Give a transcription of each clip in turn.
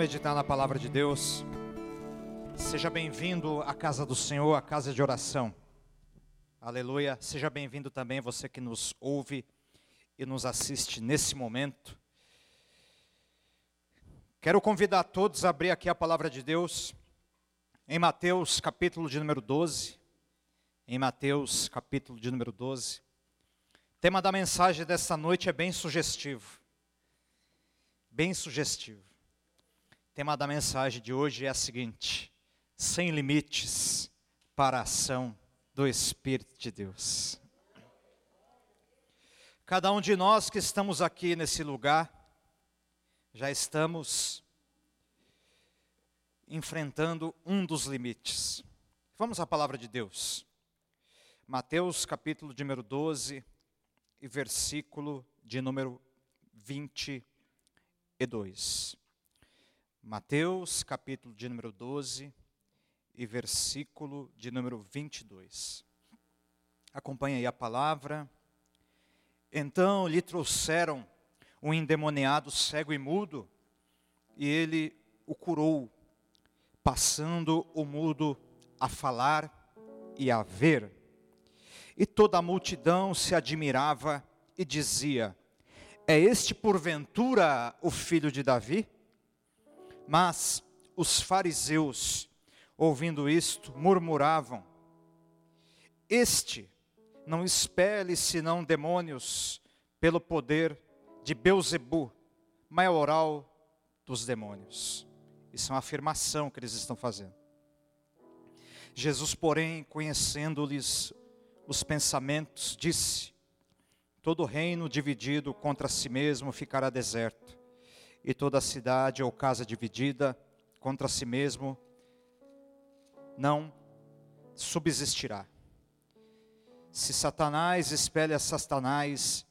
meditar na palavra de Deus. Seja bem-vindo à casa do Senhor, à casa de oração. Aleluia. Seja bem-vindo também você que nos ouve e nos assiste nesse momento. Quero convidar todos a abrir aqui a palavra de Deus em Mateus, capítulo de número 12. Em Mateus, capítulo de número 12. O tema da mensagem dessa noite é bem sugestivo. Bem sugestivo. O tema da mensagem de hoje é a seguinte: sem limites para a ação do Espírito de Deus. Cada um de nós que estamos aqui nesse lugar, já estamos enfrentando um dos limites. Vamos à palavra de Deus. Mateus capítulo de número 12 e versículo de número 22. Mateus, capítulo de número 12 e versículo de número 22. Acompanhe aí a palavra. Então lhe trouxeram um endemoniado cego e mudo, e ele o curou, passando o mudo a falar e a ver. E toda a multidão se admirava e dizia: É este porventura o filho de Davi? Mas os fariseus, ouvindo isto, murmuravam: Este não expele senão demônios pelo poder de Beuzebu, maioral dos demônios. Isso é uma afirmação que eles estão fazendo. Jesus, porém, conhecendo-lhes os pensamentos, disse: Todo reino dividido contra si mesmo ficará deserto e toda cidade ou casa dividida contra si mesmo não subsistirá. Se Satanás espelha Satanás,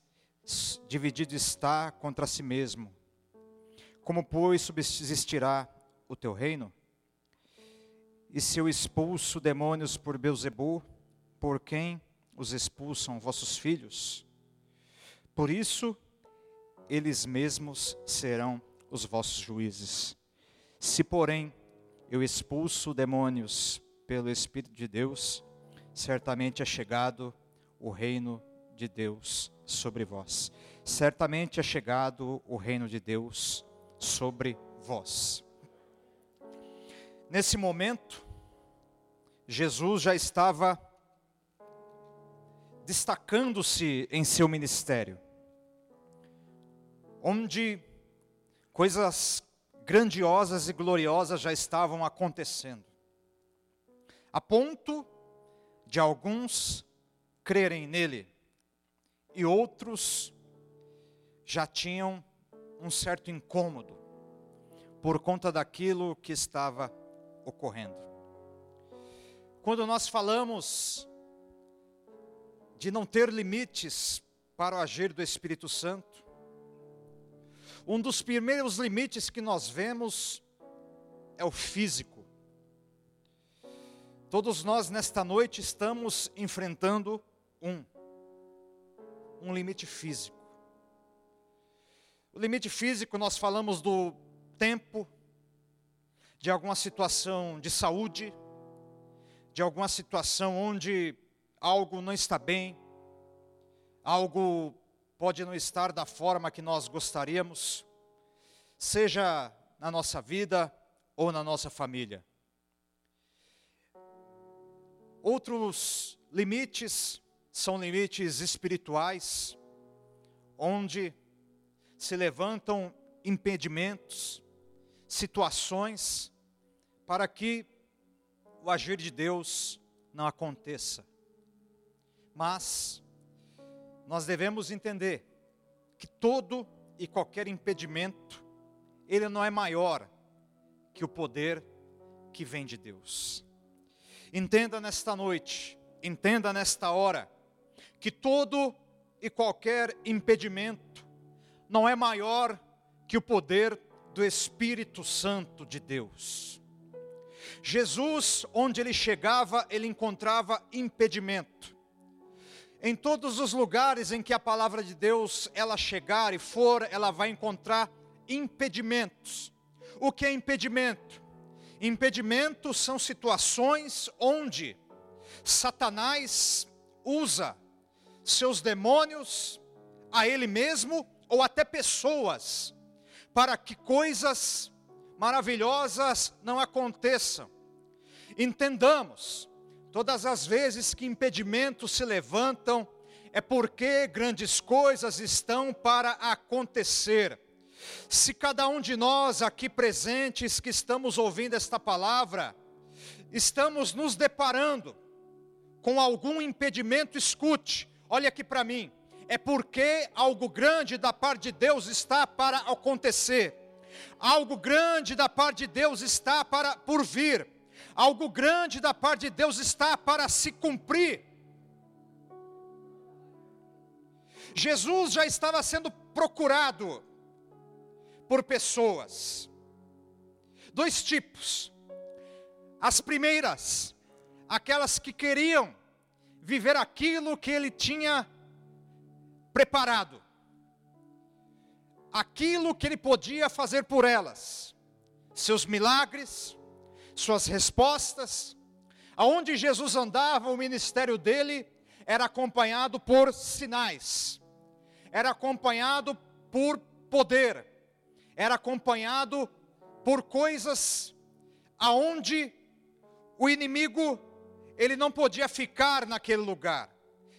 dividido está contra si mesmo. Como, pois, subsistirá o teu reino? E se eu expulso demônios por Beuzebu, por quem os expulsam vossos filhos? Por isso, eles mesmos serão os vossos juízes. Se, porém, eu expulso demônios pelo Espírito de Deus, certamente é chegado o reino de Deus sobre vós. Certamente é chegado o reino de Deus sobre vós. Nesse momento, Jesus já estava destacando-se em seu ministério onde coisas grandiosas e gloriosas já estavam acontecendo, a ponto de alguns crerem nele e outros já tinham um certo incômodo por conta daquilo que estava ocorrendo. Quando nós falamos de não ter limites para o agir do Espírito Santo, um dos primeiros limites que nós vemos é o físico. Todos nós nesta noite estamos enfrentando um, um limite físico. O limite físico, nós falamos do tempo, de alguma situação de saúde, de alguma situação onde algo não está bem, algo pode não estar da forma que nós gostaríamos, seja na nossa vida ou na nossa família. Outros limites são limites espirituais, onde se levantam impedimentos, situações, para que o agir de Deus não aconteça. Mas, nós devemos entender que todo e qualquer impedimento, ele não é maior que o poder que vem de Deus. Entenda nesta noite, entenda nesta hora, que todo e qualquer impedimento não é maior que o poder do Espírito Santo de Deus. Jesus, onde ele chegava, ele encontrava impedimento em todos os lugares em que a palavra de Deus ela chegar e for, ela vai encontrar impedimentos. o que é impedimento? Impedimento são situações onde Satanás usa seus demônios, a ele mesmo ou até pessoas, para que coisas maravilhosas não aconteçam. Entendamos, todas as vezes que impedimentos se levantam, é porque grandes coisas estão para acontecer. Se cada um de nós aqui presentes que estamos ouvindo esta palavra, estamos nos deparando com algum impedimento, escute, olha aqui para mim, é porque algo grande da parte de Deus está para acontecer, algo grande da parte de Deus está para por vir, algo grande da parte de Deus está para se cumprir. Jesus já estava sendo procurado por pessoas, dois tipos. As primeiras, aquelas que queriam viver aquilo que ele tinha preparado, aquilo que ele podia fazer por elas, seus milagres, suas respostas. Aonde Jesus andava, o ministério dele era acompanhado por sinais, era acompanhado por poder, era acompanhado por coisas aonde o inimigo ele não podia ficar naquele lugar,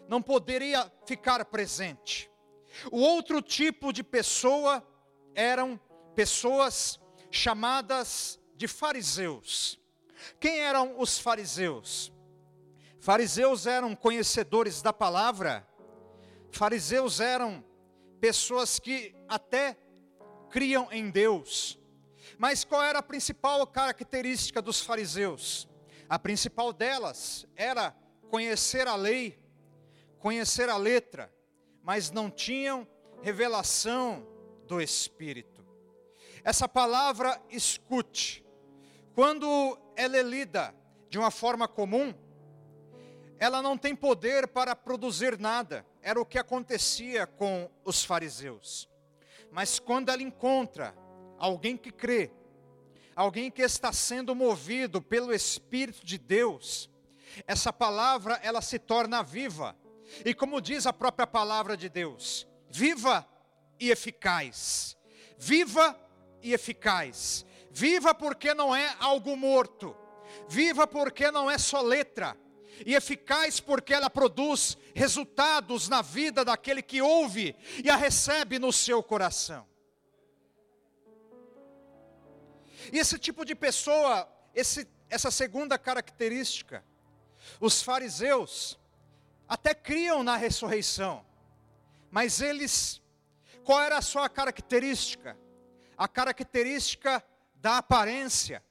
não poderia ficar presente. O outro tipo de pessoa eram pessoas chamadas de fariseus. Quem eram os fariseus? Fariseus eram conhecedores da palavra, fariseus eram pessoas que até criam em Deus. Mas qual era a principal característica dos fariseus? A principal delas era conhecer a lei, conhecer a letra, mas não tinham revelação do Espírito. Essa palavra escute, quando ela é lida de uma forma comum, ela não tem poder para produzir nada. Era o que acontecia com os fariseus. Mas quando ela encontra alguém que crê, alguém que está sendo movido pelo Espírito de Deus, essa palavra ela se torna viva. E como diz a própria palavra de Deus, viva e eficaz. Viva e eficaz. Viva porque não é algo morto. Viva porque não é só letra. E eficaz porque ela produz resultados na vida daquele que ouve e a recebe no seu coração. E esse tipo de pessoa, esse, essa segunda característica, os fariseus até criam na ressurreição, mas eles, qual era a sua característica? A característica da aparência.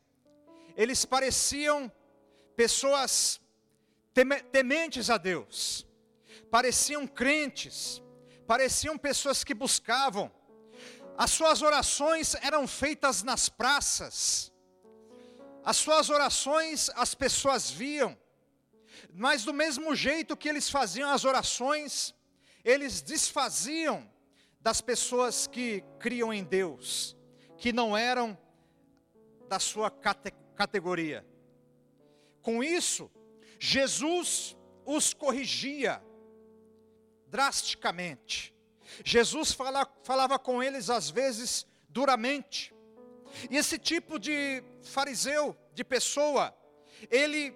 Eles pareciam pessoas tementes a Deus, pareciam crentes, pareciam pessoas que buscavam as suas orações eram feitas nas praças. As suas orações as pessoas viam. Mas do mesmo jeito que eles faziam as orações, eles desfaziam das pessoas que criam em Deus, que não eram da sua cate categoria. Com isso, Jesus os corrigia drasticamente. Jesus fala, falava com eles às vezes duramente. E esse tipo de fariseu, de pessoa, ele,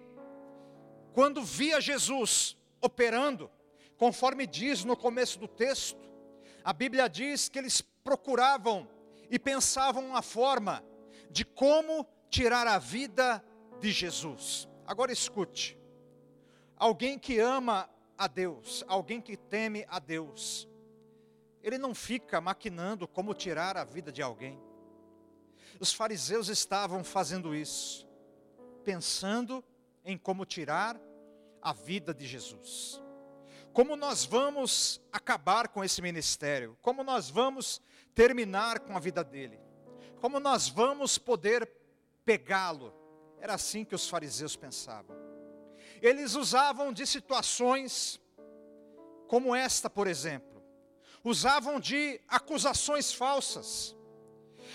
quando via Jesus operando, conforme diz no começo do texto, a Bíblia diz que eles procuravam e pensavam uma forma de como tirar a vida de Jesus. Agora escute: alguém que ama a Deus, alguém que teme a Deus, ele não fica maquinando como tirar a vida de alguém. Os fariseus estavam fazendo isso, pensando em como tirar a vida de Jesus. Como nós vamos acabar com esse ministério? Como nós vamos terminar com a vida dele? Como nós vamos poder pegá-lo? Era assim que os fariseus pensavam. Eles usavam de situações como esta, por exemplo usavam de acusações falsas.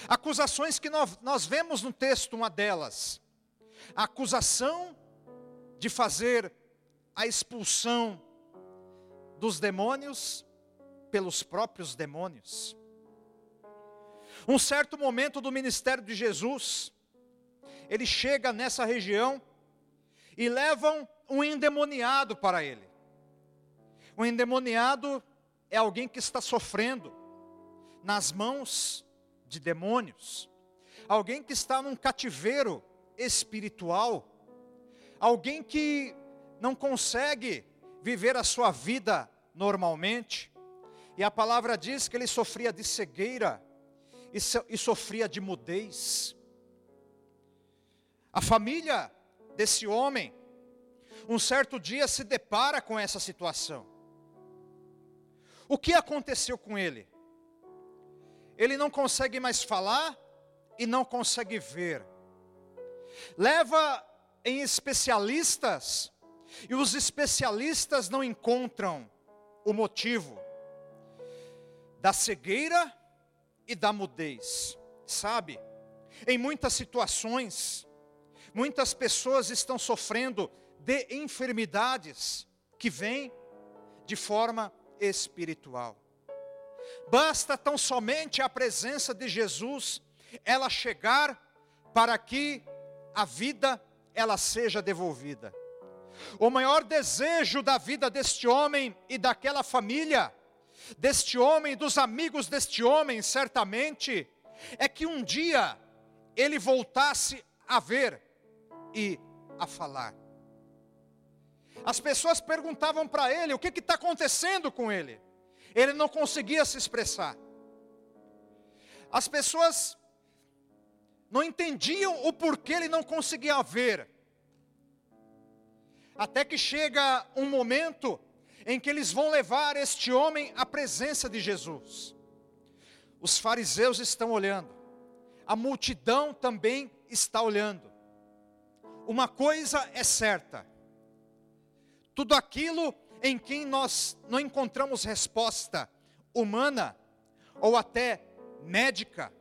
Acusações que nós, nós vemos no texto, uma delas, a acusação de fazer a expulsão dos demônios pelos próprios demônios. Um certo momento do ministério de Jesus, ele chega nessa região e levam um endemoniado para ele. O endemoniado é alguém que está sofrendo nas mãos de demônios, alguém que está num cativeiro espiritual, alguém que não consegue viver a sua vida normalmente, e a palavra diz que ele sofria de cegueira e, so, e sofria de mudez. A família desse homem, um certo dia se depara com essa situação. O que aconteceu com ele? Ele não consegue mais falar e não consegue ver. Leva em especialistas e os especialistas não encontram o motivo da cegueira e da mudez. Sabe, em muitas situações, muitas pessoas estão sofrendo de enfermidades que vêm de forma espiritual. Basta tão somente a presença de Jesus, ela chegar para que a vida ela seja devolvida. O maior desejo da vida deste homem e daquela família deste homem, dos amigos deste homem, certamente, é que um dia ele voltasse a ver e a falar. As pessoas perguntavam para ele o que está acontecendo com ele. Ele não conseguia se expressar. As pessoas não entendiam o porquê ele não conseguia ver. Até que chega um momento em que eles vão levar este homem à presença de Jesus. Os fariseus estão olhando, a multidão também está olhando. Uma coisa é certa: tudo aquilo em quem nós não encontramos resposta humana ou até médica,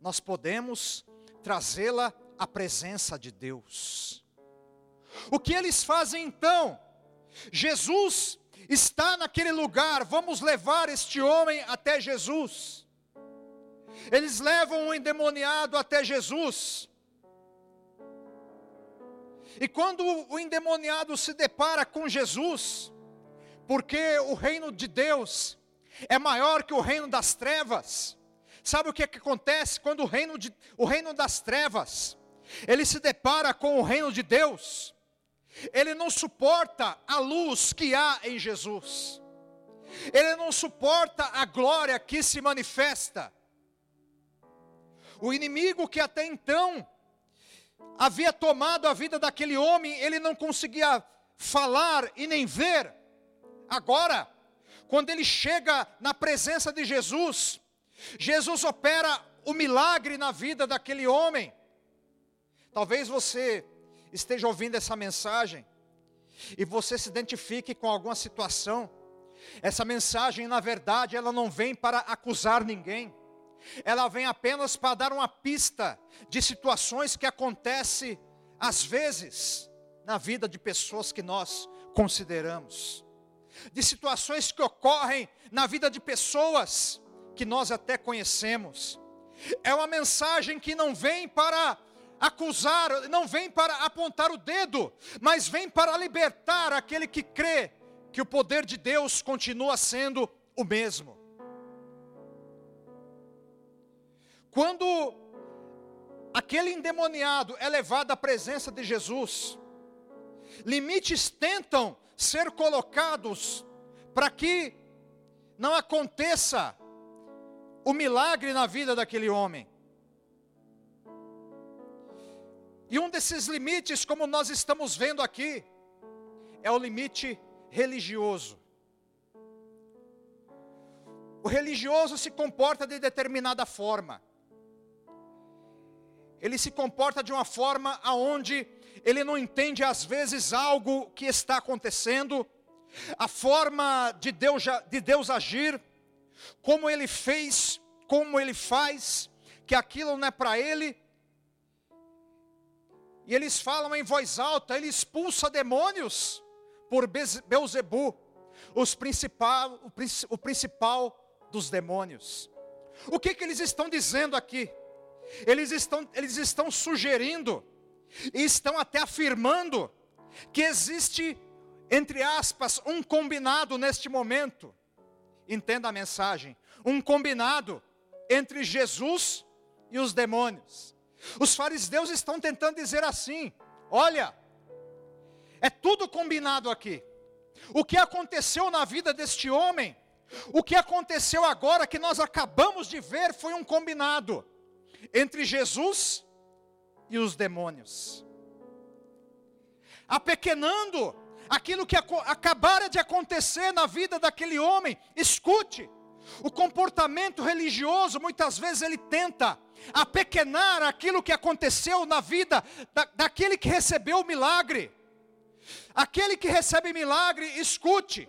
nós podemos trazê-la à presença de Deus. O que eles fazem então? Jesus está naquele lugar, vamos levar este homem até Jesus. Eles levam o endemoniado até Jesus. E quando o endemoniado se depara com Jesus, porque o reino de Deus é maior que o reino das trevas, sabe o que, é que acontece quando o reino, de, o reino das trevas ele se depara com o reino de Deus? Ele não suporta a luz que há em Jesus. Ele não suporta a glória que se manifesta. O inimigo que até então havia tomado a vida daquele homem, ele não conseguia falar e nem ver. Agora, quando ele chega na presença de Jesus, Jesus opera o milagre na vida daquele homem. Talvez você esteja ouvindo essa mensagem e você se identifique com alguma situação, essa mensagem, na verdade, ela não vem para acusar ninguém, ela vem apenas para dar uma pista de situações que acontecem, às vezes, na vida de pessoas que nós consideramos, de situações que ocorrem na vida de pessoas que nós até conhecemos. É uma mensagem que não vem para acusar, não vem para apontar o dedo, mas vem para libertar aquele que crê que o poder de Deus continua sendo o mesmo. Quando aquele endemoniado é levado à presença de Jesus, limites tentam ser colocados para que não aconteça o milagre na vida daquele homem. E um desses limites, como nós estamos vendo aqui, é o limite religioso. O religioso se comporta de determinada forma. Ele se comporta de uma forma aonde ele não entende às vezes algo que está acontecendo, a forma de Deus, de Deus agir, como ele fez, como ele faz, que aquilo não é para ele. E eles falam em voz alta, ele expulsa demônios por Beuzebu, os principal, o, principal dos demônios. O que, que eles estão dizendo aqui? Eles estão, eles estão sugerindo, e estão até afirmando, que existe, entre aspas, um combinado neste momento. Entenda a mensagem: um combinado entre Jesus e os demônios. Os fariseus estão tentando dizer assim: olha, é tudo combinado aqui. O que aconteceu na vida deste homem, o que aconteceu agora que nós acabamos de ver foi um combinado entre Jesus e os demônios. Apequenando aquilo que acabara de acontecer na vida daquele homem, escute, o comportamento religioso muitas vezes ele tenta apequenar aquilo que aconteceu na vida da, daquele que recebeu o milagre. Aquele que recebe milagre, escute,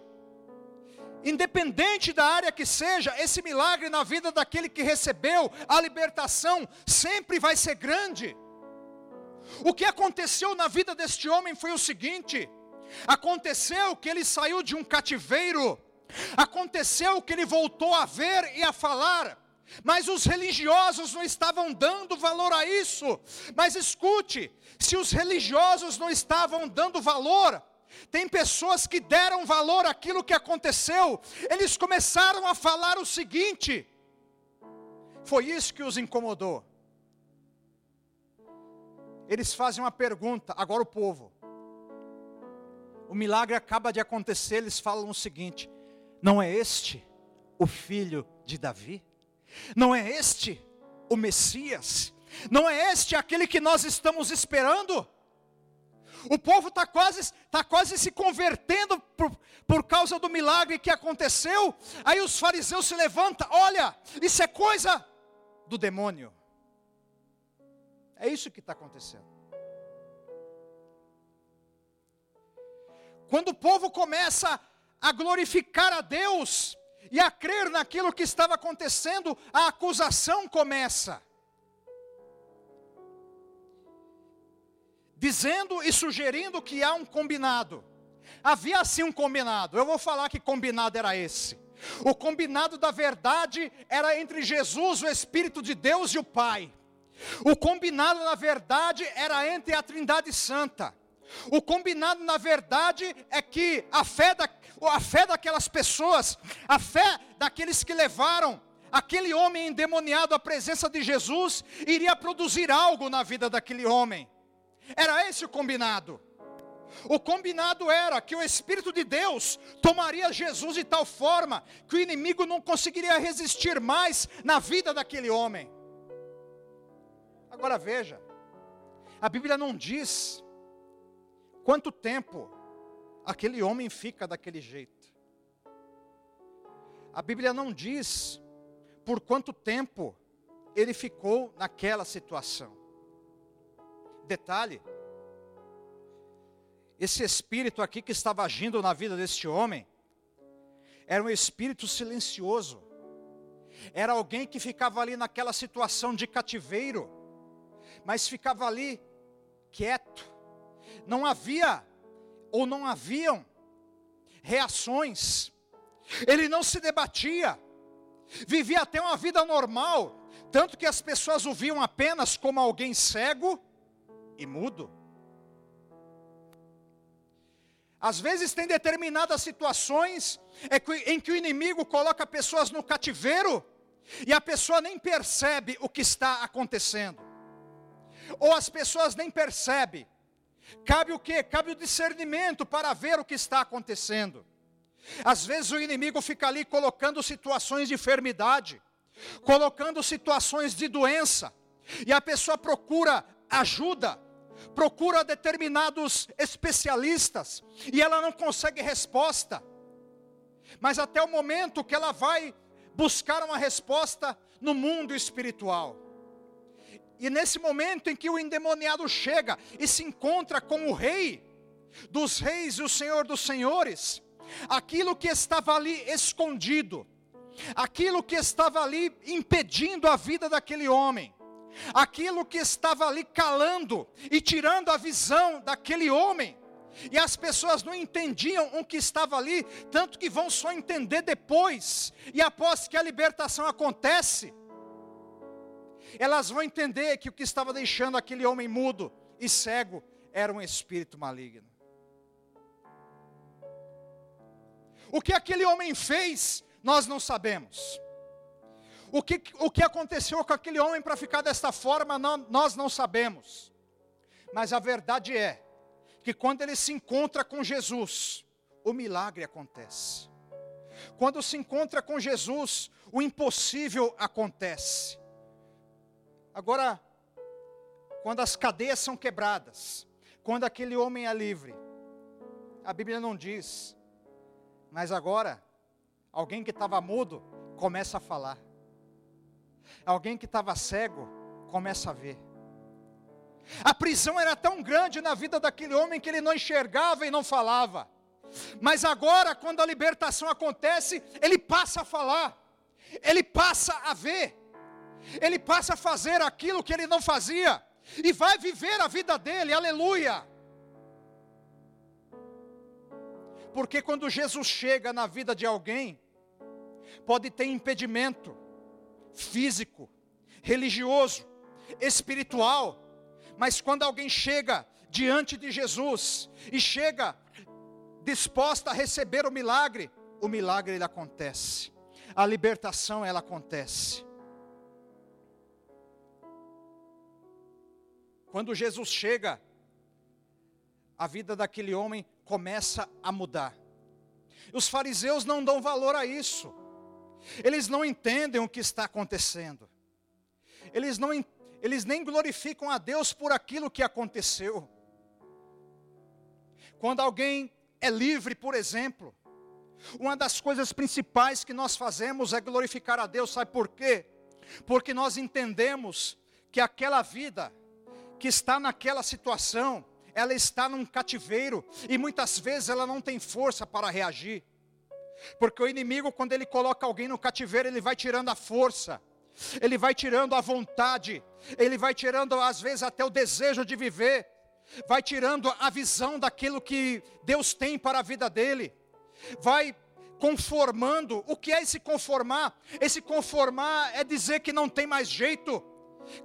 independente da área que seja, esse milagre na vida daquele que recebeu a libertação sempre vai ser grande. O que aconteceu na vida deste homem foi o seguinte: aconteceu que ele saiu de um cativeiro, aconteceu que ele voltou a ver e a falar, mas os religiosos não estavam dando valor a isso. Mas escute, se os religiosos não estavam dando valor, tem pessoas que deram valor àquilo que aconteceu, eles começaram a falar o seguinte: foi isso que os incomodou. Eles fazem uma pergunta, agora o povo. O milagre acaba de acontecer, eles falam o seguinte: não é este o filho de Davi? Não é este o Messias? Não é este aquele que nós estamos esperando? O povo está quase, tá quase se convertendo por, por causa do milagre que aconteceu. Aí os fariseus se levantam: olha, isso é coisa do demônio. É isso que está acontecendo. Quando o povo começa a glorificar a Deus e a crer naquilo que estava acontecendo, a acusação começa. dizendo e sugerindo que há um combinado. Havia sim um combinado. Eu vou falar que combinado era esse. O combinado da verdade era entre Jesus, o Espírito de Deus e o Pai. O combinado, na verdade, era entre a Trindade Santa. O combinado, na verdade, é que a fé, da, a fé daquelas pessoas, a fé daqueles que levaram aquele homem endemoniado à presença de Jesus, iria produzir algo na vida daquele homem. Era esse o combinado. O combinado era que o Espírito de Deus tomaria Jesus de tal forma que o inimigo não conseguiria resistir mais na vida daquele homem. Agora veja, a Bíblia não diz quanto tempo aquele homem fica daquele jeito. A Bíblia não diz por quanto tempo ele ficou naquela situação. Detalhe: esse espírito aqui que estava agindo na vida deste homem, era um espírito silencioso, era alguém que ficava ali naquela situação de cativeiro, mas ficava ali quieto, não havia, ou não haviam, reações, ele não se debatia, vivia até uma vida normal, tanto que as pessoas o viam apenas como alguém cego, e mudo. Às vezes tem determinadas situações em que o inimigo coloca pessoas no cativeiro e a pessoa nem percebe o que está acontecendo. Ou as pessoas nem percebem. Cabe o que? Cabe o discernimento para ver o que está acontecendo. Às vezes o inimigo fica ali colocando situações de enfermidade, colocando situações de doença, e a pessoa procura ajuda, procura determinados especialistas e ela não consegue resposta. Mas até o momento que ela vai buscar uma resposta no mundo espiritual. E nesse momento em que o endemoniado chega e se encontra com o rei dos reis e o senhor dos senhores, aquilo que estava ali escondido, aquilo que estava ali impedindo a vida daquele homem, aquilo que estava ali calando e tirando a visão daquele homem. E as pessoas não entendiam o que estava ali, tanto que vão só entender depois, e após que a libertação acontece, elas vão entender que o que estava deixando aquele homem mudo e cego era um espírito maligno. O que aquele homem fez, nós não sabemos. O que, o que aconteceu com aquele homem para ficar desta forma, não, nós não sabemos. Mas a verdade é que quando ele se encontra com Jesus, o milagre acontece. Quando se encontra com Jesus, o impossível acontece. Agora, quando as cadeias são quebradas, quando aquele homem é livre, a Bíblia não diz, mas agora, alguém que estava mudo começa a falar. Alguém que estava cego começa a ver. A prisão era tão grande na vida daquele homem que ele não enxergava e não falava. Mas agora, quando a libertação acontece, ele passa a falar, ele passa a ver, ele passa a fazer aquilo que ele não fazia, e vai viver a vida dele, aleluia. Porque quando Jesus chega na vida de alguém, pode ter impedimento físico, religioso, espiritual, mas quando alguém chega diante de Jesus e chega disposta a receber o milagre, o milagre ele acontece. A libertação ela acontece. Quando Jesus chega, a vida daquele homem começa a mudar. Os fariseus não dão valor a isso. Eles não entendem o que está acontecendo. Eles não eles nem glorificam a Deus por aquilo que aconteceu. Quando alguém é livre, por exemplo, uma das coisas principais que nós fazemos é glorificar a Deus, sabe por quê? Porque nós entendemos que aquela vida que está naquela situação, ela está num cativeiro e muitas vezes ela não tem força para reagir. Porque o inimigo, quando ele coloca alguém no cativeiro, ele vai tirando a força, ele vai tirando a vontade, ele vai tirando às vezes até o desejo de viver, vai tirando a visão daquilo que Deus tem para a vida dele, vai conformando. O que é esse conformar? Esse conformar é dizer que não tem mais jeito,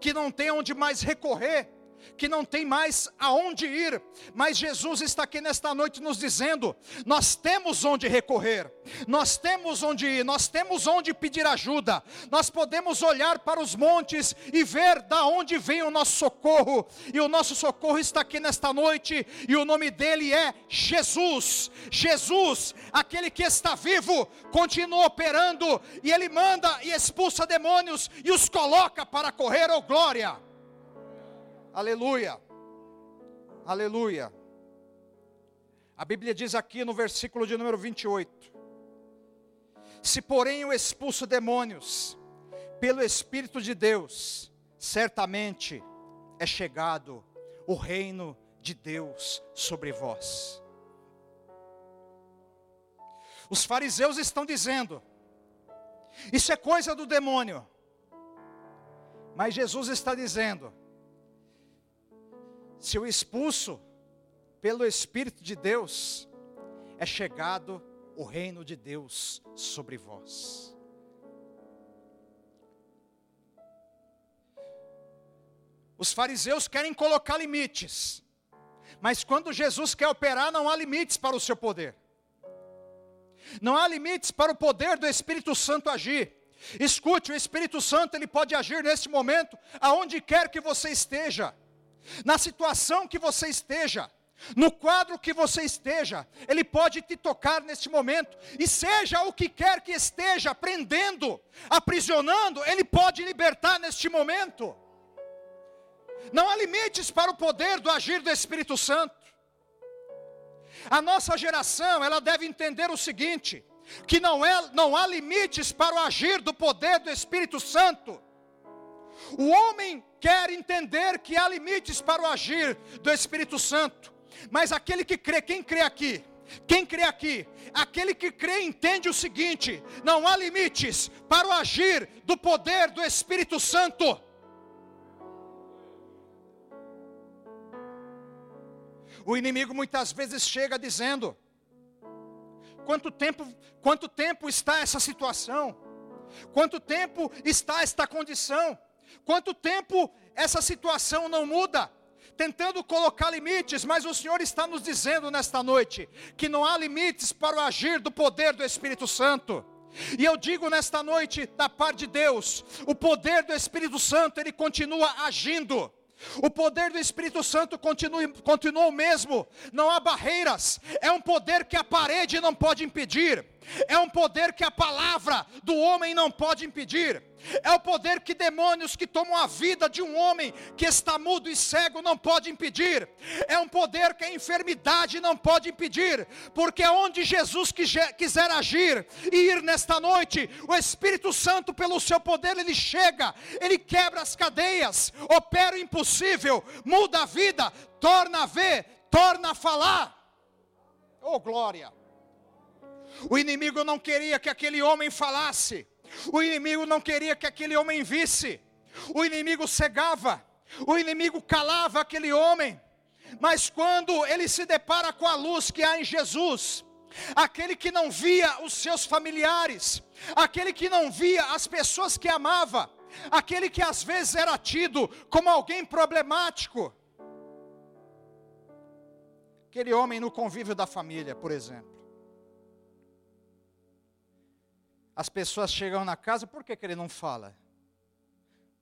que não tem onde mais recorrer que não tem mais aonde ir, mas Jesus está aqui nesta noite nos dizendo: nós temos onde recorrer, nós temos onde ir, nós temos onde pedir ajuda, nós podemos olhar para os montes e ver da onde vem o nosso socorro, e o nosso socorro está aqui nesta noite, e o nome dele é Jesus. Jesus, aquele que está vivo, continua operando, e ele manda e expulsa demônios e os coloca para correr, oh glória. Aleluia. Aleluia. A Bíblia diz aqui no versículo de número 28: Se porém eu expulso demônios pelo Espírito de Deus, certamente é chegado o reino de Deus sobre vós. Os fariseus estão dizendo: Isso é coisa do demônio. Mas Jesus está dizendo: se eu expulso pelo Espírito de Deus, é chegado o reino de Deus sobre vós. Os fariseus querem colocar limites, mas quando Jesus quer operar, não há limites para o seu poder, não há limites para o poder do Espírito Santo agir. Escute, o Espírito Santo ele pode agir nesse momento, aonde quer que você esteja na situação que você esteja, no quadro que você esteja, Ele pode te tocar neste momento, e seja o que quer que esteja prendendo, aprisionando, Ele pode libertar neste momento. Não há limites para o poder do agir do Espírito Santo. A nossa geração, ela deve entender o seguinte: que não, é, não há limites para o agir do poder do Espírito Santo. O homem quer entender que há limites para o agir do Espírito Santo, mas aquele que crê, quem crê aqui? Quem crê aqui? Aquele que crê entende o seguinte: não há limites para o agir do poder do Espírito Santo. O inimigo muitas vezes chega dizendo: quanto tempo, quanto tempo está essa situação? Quanto tempo está esta condição? Quanto tempo essa situação não muda? Tentando colocar limites, mas o Senhor está nos dizendo nesta noite que não há limites para o agir do poder do Espírito Santo. E eu digo nesta noite, da parte de Deus, o poder do Espírito Santo, ele continua agindo. O poder do Espírito Santo continua, continua o mesmo, não há barreiras, é um poder que a parede não pode impedir, é um poder que a palavra do homem não pode impedir, é o poder que demônios que tomam a vida de um homem que está mudo e cego não pode impedir. É um poder que a enfermidade não pode impedir, porque onde Jesus quiser agir e ir nesta noite, o Espírito Santo pelo seu poder ele chega, ele quebra as cadeias, opera o impossível, muda a vida, torna a ver, torna a falar. Oh glória! O inimigo não queria que aquele homem falasse. O inimigo não queria que aquele homem visse. O inimigo cegava. O inimigo calava aquele homem. Mas quando ele se depara com a luz que há em Jesus, aquele que não via os seus familiares, aquele que não via as pessoas que amava, aquele que às vezes era tido como alguém problemático, aquele homem no convívio da família, por exemplo. As pessoas chegam na casa, por que, que ele não fala?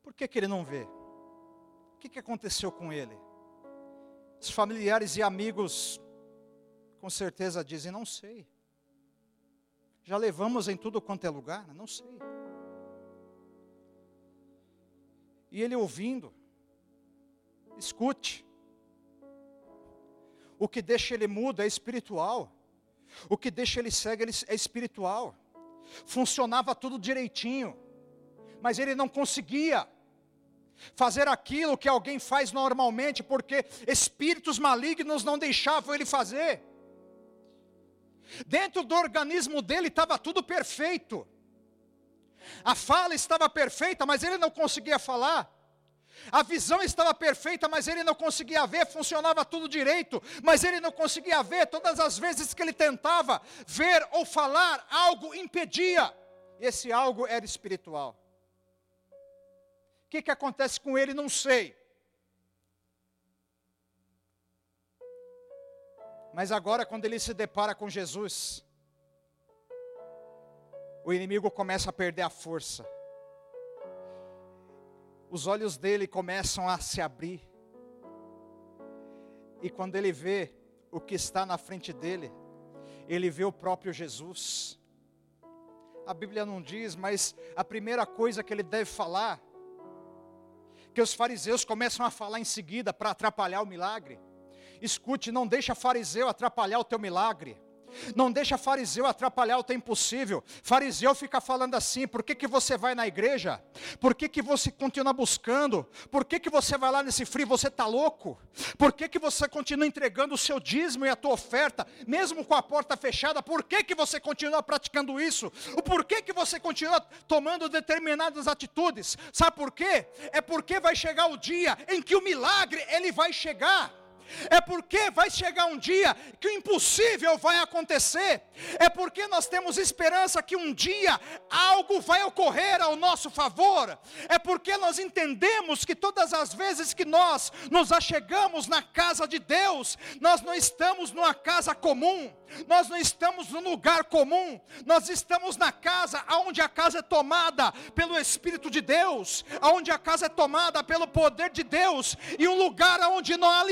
Por que, que ele não vê? O que, que aconteceu com ele? Os familiares e amigos, com certeza, dizem: não sei. Já levamos em tudo quanto é lugar, não sei. E ele ouvindo, escute. O que deixa ele mudo é espiritual. O que deixa ele cego é espiritual funcionava tudo direitinho, mas ele não conseguia fazer aquilo que alguém faz normalmente, porque espíritos malignos não deixavam ele fazer. Dentro do organismo dele estava tudo perfeito. A fala estava perfeita, mas ele não conseguia falar. A visão estava perfeita, mas ele não conseguia ver, funcionava tudo direito, mas ele não conseguia ver. Todas as vezes que ele tentava ver ou falar, algo impedia. Esse algo era espiritual. O que, que acontece com ele? Não sei. Mas agora, quando ele se depara com Jesus, o inimigo começa a perder a força os olhos dele começam a se abrir. E quando ele vê o que está na frente dele, ele vê o próprio Jesus. A Bíblia não diz, mas a primeira coisa que ele deve falar, que os fariseus começam a falar em seguida para atrapalhar o milagre. Escute, não deixa fariseu atrapalhar o teu milagre. Não deixa fariseu atrapalhar o teu impossível. Fariseu fica falando assim: por que, que você vai na igreja? Por que, que você continua buscando? Por que, que você vai lá nesse frio? Você está louco? Por que, que você continua entregando o seu dízimo e a tua oferta, mesmo com a porta fechada? Por que, que você continua praticando isso? O porquê que você continua tomando determinadas atitudes? Sabe por quê? É porque vai chegar o dia em que o milagre ele vai chegar. É porque vai chegar um dia que o impossível vai acontecer. É porque nós temos esperança que um dia algo vai ocorrer ao nosso favor. É porque nós entendemos que todas as vezes que nós nos achegamos na casa de Deus, nós não estamos numa casa comum, nós não estamos num lugar comum, nós estamos na casa onde a casa é tomada pelo Espírito de Deus, onde a casa é tomada pelo poder de Deus, e um lugar onde não há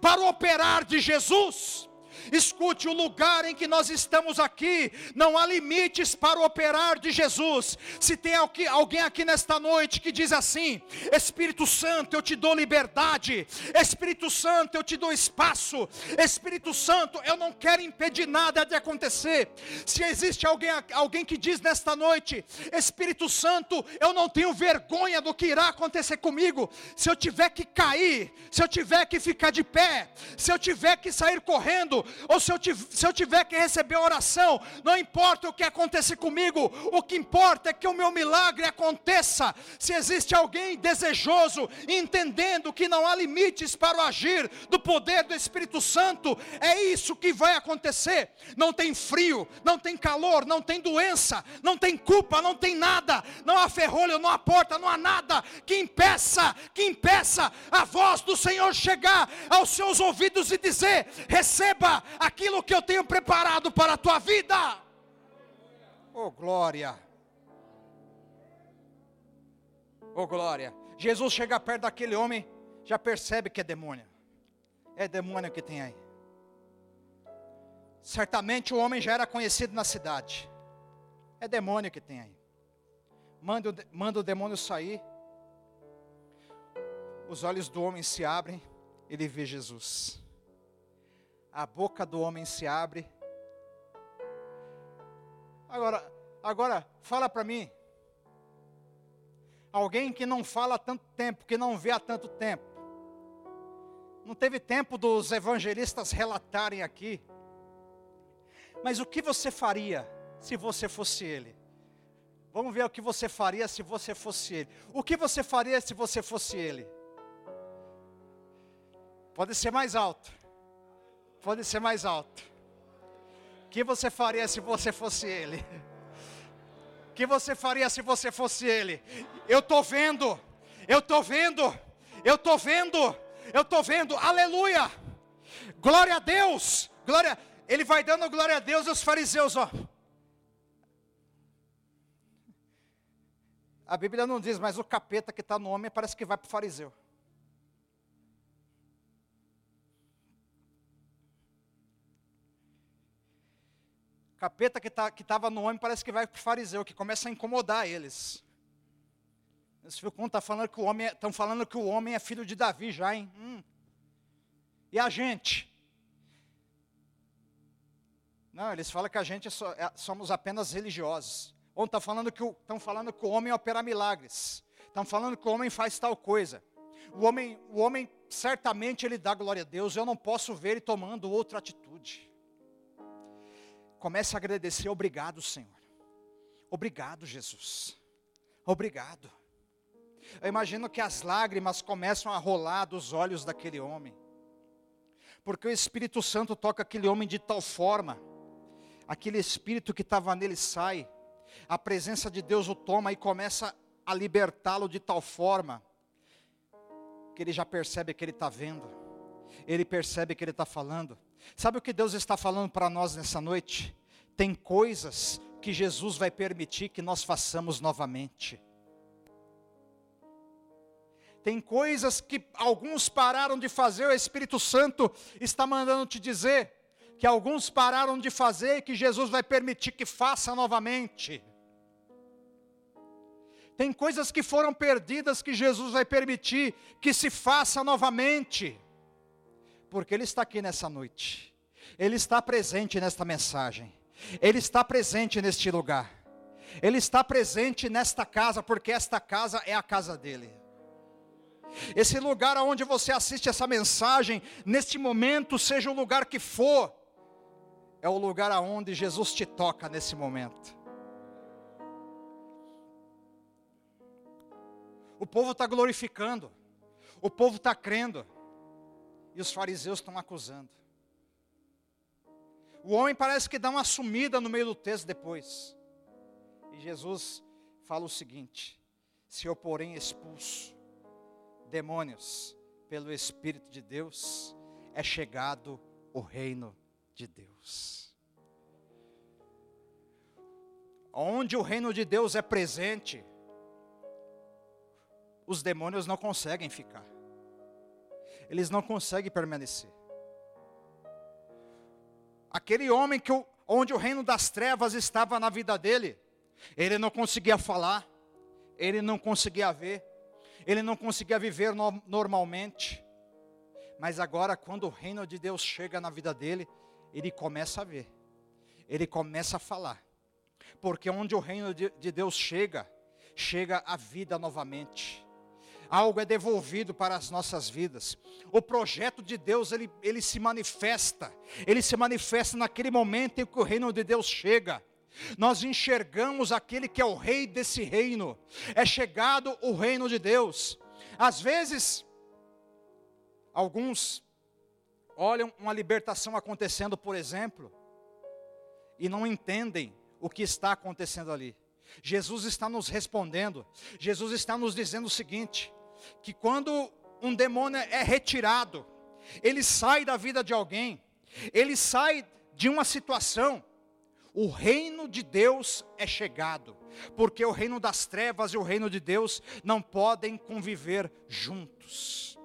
para operar de Jesus. Escute, o lugar em que nós estamos aqui, não há limites para o operar de Jesus. Se tem alguém aqui nesta noite que diz assim: Espírito Santo, eu te dou liberdade, Espírito Santo, eu te dou espaço, Espírito Santo, eu não quero impedir nada de acontecer. Se existe alguém, alguém que diz nesta noite: Espírito Santo, eu não tenho vergonha do que irá acontecer comigo, se eu tiver que cair, se eu tiver que ficar de pé, se eu tiver que sair correndo, ou se eu, se eu tiver que receber oração, não importa o que aconteça comigo, o que importa é que o meu milagre aconteça. Se existe alguém desejoso, entendendo que não há limites para o agir do poder do Espírito Santo, é isso que vai acontecer. Não tem frio, não tem calor, não tem doença, não tem culpa, não tem nada, não há ferrolho, não há porta, não há nada que impeça, que impeça a voz do Senhor chegar aos seus ouvidos e dizer: receba aquilo que eu tenho preparado para a tua vida. Oh glória! Oh glória! Jesus chega perto daquele homem, já percebe que é demônio. É demônio que tem aí. Certamente o homem já era conhecido na cidade. É demônio que tem aí. Manda, manda o demônio sair. Os olhos do homem se abrem, ele vê Jesus. A boca do homem se abre. Agora, agora fala para mim. Alguém que não fala há tanto tempo, que não vê há tanto tempo. Não teve tempo dos evangelistas relatarem aqui mas o que você faria se você fosse ele? Vamos ver o que você faria se você fosse ele. O que você faria se você fosse ele? Pode ser mais alto. Pode ser mais alto. O que você faria se você fosse ele? O que você faria se você fosse ele? Eu estou vendo, eu estou vendo, eu estou vendo, eu estou vendo, aleluia, glória a Deus, glória, ele vai dando glória a Deus aos fariseus, ó. A Bíblia não diz, mas o capeta que está no homem parece que vai para o fariseu. Capeta que tá, estava no homem parece que vai para o fariseu, que começa a incomodar eles. Esse filho está falando que o homem estão é, falando que o homem é filho de Davi já, hein? Hum. E a gente? Não, eles falam que a gente é, somos apenas religiosos. Ou estão falando, que estão falando que o homem opera milagres. Estão falando que o homem faz tal coisa. O homem, o homem certamente ele dá glória a Deus. Eu não posso ver ele tomando outra atitude. Comece a agradecer, obrigado, Senhor. Obrigado, Jesus. Obrigado. Eu imagino que as lágrimas começam a rolar dos olhos daquele homem. Porque o Espírito Santo toca aquele homem de tal forma aquele espírito que estava nele sai, a presença de Deus o toma e começa a libertá-lo de tal forma que ele já percebe que ele está vendo, ele percebe que ele está falando. Sabe o que Deus está falando para nós nessa noite? Tem coisas que Jesus vai permitir que nós façamos novamente. Tem coisas que alguns pararam de fazer, o Espírito Santo está mandando te dizer que alguns pararam de fazer e que Jesus vai permitir que faça novamente. Tem coisas que foram perdidas que Jesus vai permitir que se faça novamente. Porque Ele está aqui nessa noite. Ele está presente nesta mensagem. Ele está presente neste lugar. Ele está presente nesta casa, porque esta casa é a casa dele. Esse lugar onde você assiste essa mensagem, neste momento, seja o lugar que for, é o lugar aonde Jesus te toca nesse momento. O povo está glorificando, o povo está crendo, e os fariseus estão acusando. O homem parece que dá uma sumida no meio do texto depois. E Jesus fala o seguinte: se eu porém expulso demônios pelo Espírito de Deus, é chegado o reino de Deus. Onde o reino de Deus é presente, os demônios não conseguem ficar, eles não conseguem permanecer. Aquele homem que onde o reino das trevas estava na vida dele, ele não conseguia falar, ele não conseguia ver, ele não conseguia viver no, normalmente. Mas agora, quando o reino de Deus chega na vida dele, ele começa a ver, ele começa a falar, porque onde o reino de, de Deus chega, chega a vida novamente. Algo é devolvido para as nossas vidas. O projeto de Deus, ele, ele se manifesta, ele se manifesta naquele momento em que o reino de Deus chega. Nós enxergamos aquele que é o rei desse reino, é chegado o reino de Deus. Às vezes, alguns olham uma libertação acontecendo, por exemplo, e não entendem o que está acontecendo ali. Jesus está nos respondendo, Jesus está nos dizendo o seguinte: que quando um demônio é retirado, ele sai da vida de alguém, ele sai de uma situação, o reino de Deus é chegado, porque o reino das trevas e o reino de Deus não podem conviver juntos.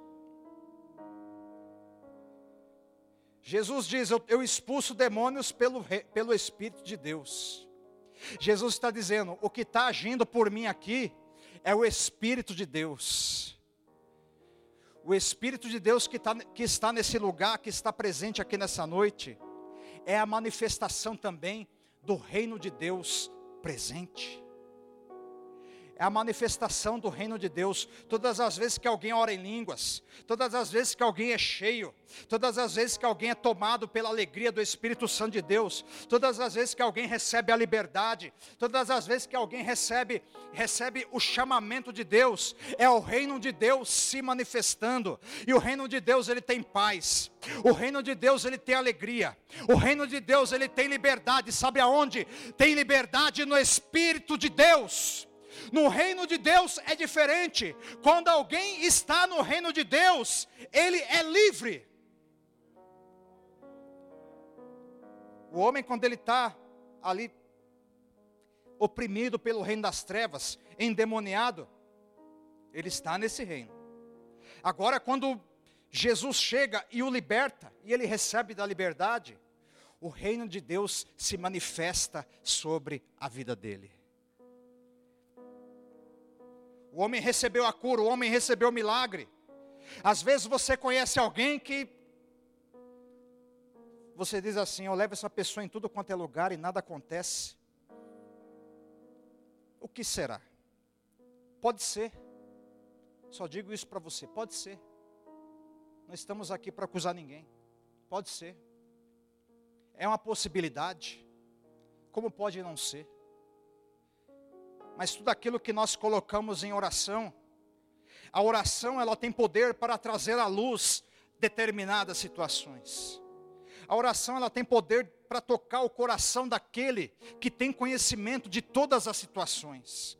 Jesus diz: Eu, eu expulso demônios pelo, pelo Espírito de Deus. Jesus está dizendo: o que está agindo por mim aqui é o Espírito de Deus. O Espírito de Deus que, tá, que está nesse lugar, que está presente aqui nessa noite, é a manifestação também do reino de Deus presente é a manifestação do reino de Deus. Todas as vezes que alguém ora em línguas, todas as vezes que alguém é cheio, todas as vezes que alguém é tomado pela alegria do Espírito Santo de Deus, todas as vezes que alguém recebe a liberdade, todas as vezes que alguém recebe recebe o chamamento de Deus, é o reino de Deus se manifestando. E o reino de Deus ele tem paz. O reino de Deus ele tem alegria. O reino de Deus ele tem liberdade. Sabe aonde? Tem liberdade no Espírito de Deus. No reino de Deus é diferente. Quando alguém está no reino de Deus, ele é livre. O homem, quando ele está ali oprimido pelo reino das trevas, endemoniado, ele está nesse reino. Agora, quando Jesus chega e o liberta, e ele recebe da liberdade, o reino de Deus se manifesta sobre a vida dele. O homem recebeu a cura, o homem recebeu o milagre. Às vezes você conhece alguém que você diz assim: Eu levo essa pessoa em tudo quanto é lugar e nada acontece. O que será? Pode ser. Só digo isso para você: pode ser. Não estamos aqui para acusar ninguém. Pode ser. É uma possibilidade. Como pode não ser? Mas tudo aquilo que nós colocamos em oração, a oração ela tem poder para trazer à luz determinadas situações. A oração ela tem poder para tocar o coração daquele que tem conhecimento de todas as situações.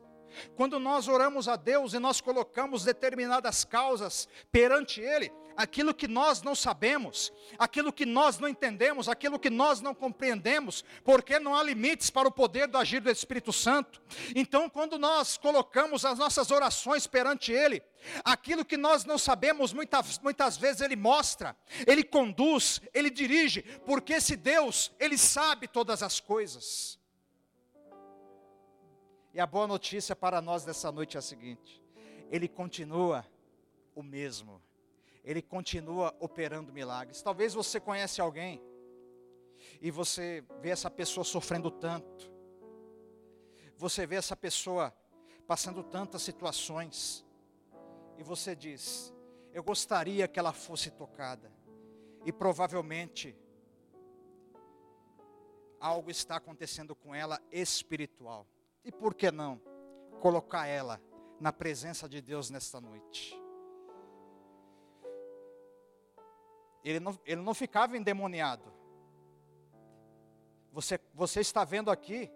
Quando nós oramos a Deus e nós colocamos determinadas causas perante Ele, aquilo que nós não sabemos, aquilo que nós não entendemos, aquilo que nós não compreendemos, porque não há limites para o poder do agir do Espírito Santo. Então, quando nós colocamos as nossas orações perante Ele, aquilo que nós não sabemos, muitas, muitas vezes Ele mostra, Ele conduz, Ele dirige, porque esse Deus, Ele sabe todas as coisas. E a boa notícia para nós dessa noite é a seguinte: Ele continua o mesmo. Ele continua operando milagres. Talvez você conhece alguém e você vê essa pessoa sofrendo tanto. Você vê essa pessoa passando tantas situações e você diz: "Eu gostaria que ela fosse tocada". E provavelmente algo está acontecendo com ela espiritual. E por que não colocar ela na presença de Deus nesta noite? Ele não, ele não ficava endemoniado. Você, você está vendo aqui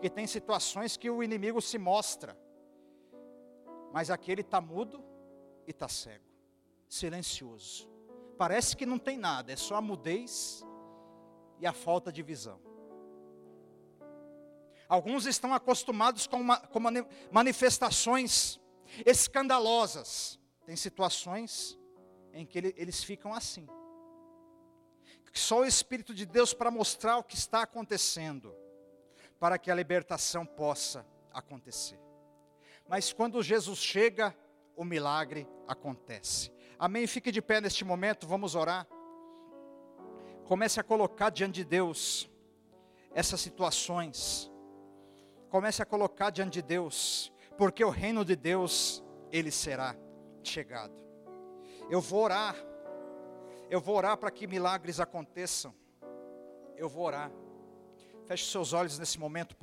que tem situações que o inimigo se mostra, mas aqui ele está mudo e está cego, silencioso. Parece que não tem nada, é só a mudez e a falta de visão. Alguns estão acostumados com, uma, com manifestações escandalosas. Tem situações em que ele, eles ficam assim. Só o Espírito de Deus para mostrar o que está acontecendo, para que a libertação possa acontecer. Mas quando Jesus chega, o milagre acontece. Amém? Fique de pé neste momento, vamos orar. Comece a colocar diante de Deus essas situações. Comece a colocar diante de Deus, porque o reino de Deus, ele será chegado. Eu vou orar. Eu vou orar para que milagres aconteçam. Eu vou orar. Feche seus olhos nesse momento,